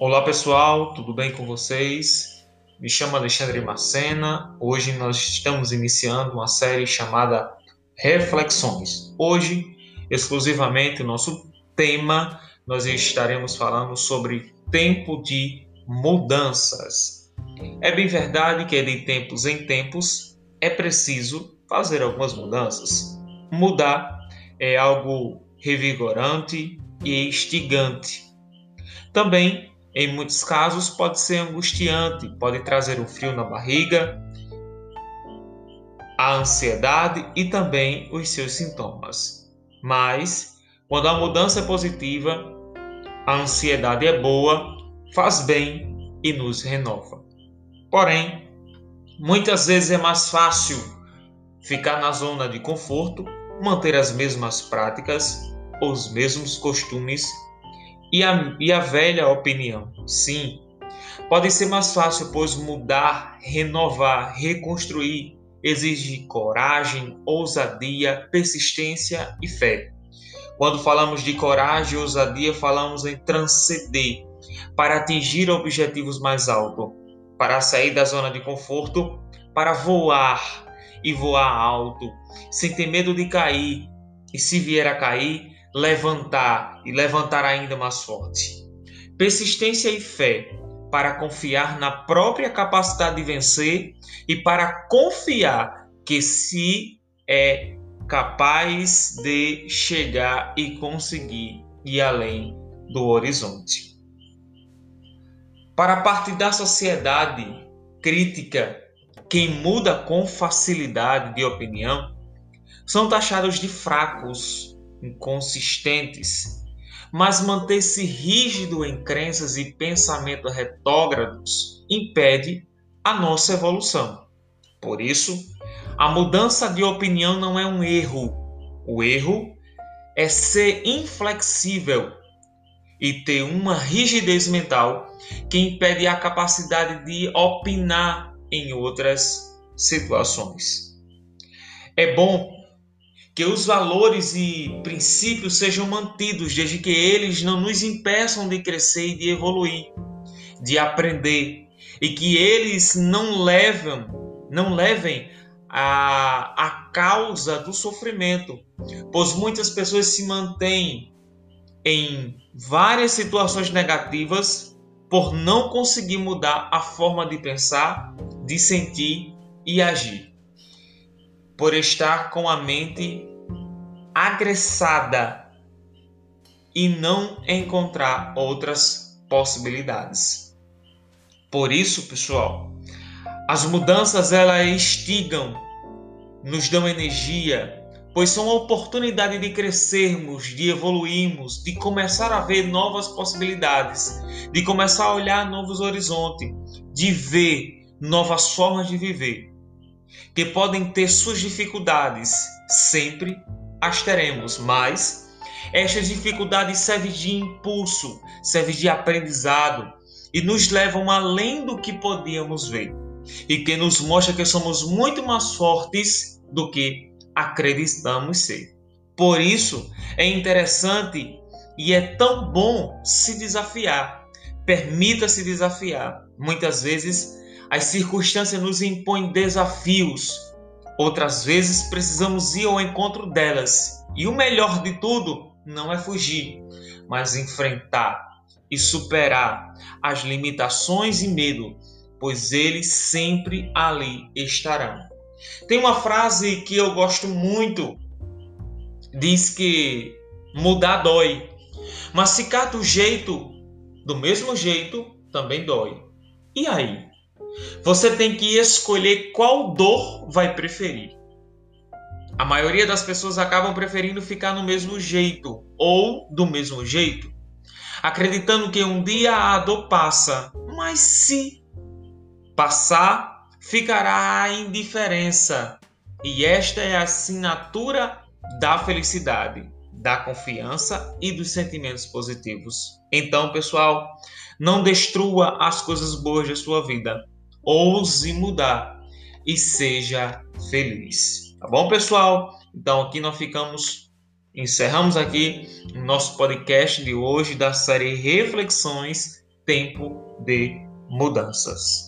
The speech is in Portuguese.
Olá pessoal, tudo bem com vocês? Me chamo Alexandre Macena. Hoje nós estamos iniciando uma série chamada Reflexões. Hoje, exclusivamente, o nosso tema nós estaremos falando sobre tempo de mudanças. É bem verdade que de tempos em tempos é preciso fazer algumas mudanças. Mudar é algo revigorante e instigante. Também em muitos casos, pode ser angustiante, pode trazer o frio na barriga, a ansiedade e também os seus sintomas. Mas, quando a mudança é positiva, a ansiedade é boa, faz bem e nos renova. Porém, muitas vezes é mais fácil ficar na zona de conforto, manter as mesmas práticas, os mesmos costumes e a, e a velha opinião. Sim, pode ser mais fácil, pois mudar, renovar, reconstruir exige coragem, ousadia, persistência e fé. Quando falamos de coragem e ousadia, falamos em transcender para atingir objetivos mais altos, para sair da zona de conforto, para voar e voar alto, sem ter medo de cair. E se vier a cair, levantar e levantar ainda mais forte. Persistência e fé para confiar na própria capacidade de vencer e para confiar que se é capaz de chegar e conseguir ir além do horizonte. Para parte da sociedade crítica, quem muda com facilidade de opinião são taxados de fracos, inconsistentes, mas manter-se rígido em crenças e pensamentos retrógrados impede a nossa evolução. Por isso, a mudança de opinião não é um erro. O erro é ser inflexível e ter uma rigidez mental que impede a capacidade de opinar em outras situações. É bom que os valores e princípios sejam mantidos, desde que eles não nos impeçam de crescer e de evoluir, de aprender, e que eles não levem, não levem a, a causa do sofrimento, pois muitas pessoas se mantêm em várias situações negativas por não conseguir mudar a forma de pensar, de sentir e agir por estar com a mente agressada e não encontrar outras possibilidades. Por isso, pessoal, as mudanças elas instigam, nos dão energia, pois são a oportunidade de crescermos, de evoluirmos, de começar a ver novas possibilidades, de começar a olhar novos horizontes, de ver novas formas de viver que podem ter suas dificuldades, sempre as teremos, mas estas dificuldades servem de impulso, servem de aprendizado e nos levam além do que podíamos ver e que nos mostra que somos muito mais fortes do que acreditamos ser. Por isso é interessante e é tão bom se desafiar. Permita-se desafiar. Muitas vezes as circunstâncias nos impõem desafios. Outras vezes precisamos ir ao encontro delas. E o melhor de tudo não é fugir, mas enfrentar e superar as limitações e medo, pois eles sempre ali estarão. Tem uma frase que eu gosto muito, diz que mudar dói, mas ficar do jeito, do mesmo jeito, também dói. E aí? Você tem que escolher qual dor vai preferir. A maioria das pessoas acabam preferindo ficar no mesmo jeito ou do mesmo jeito, acreditando que um dia a dor passa, mas se passar, ficará a indiferença. E esta é a assinatura da felicidade, da confiança e dos sentimentos positivos. Então, pessoal, não destrua as coisas boas da sua vida ouse mudar e seja feliz. Tá bom, pessoal? Então aqui nós ficamos, encerramos aqui o nosso podcast de hoje da série Reflexões, tempo de mudanças.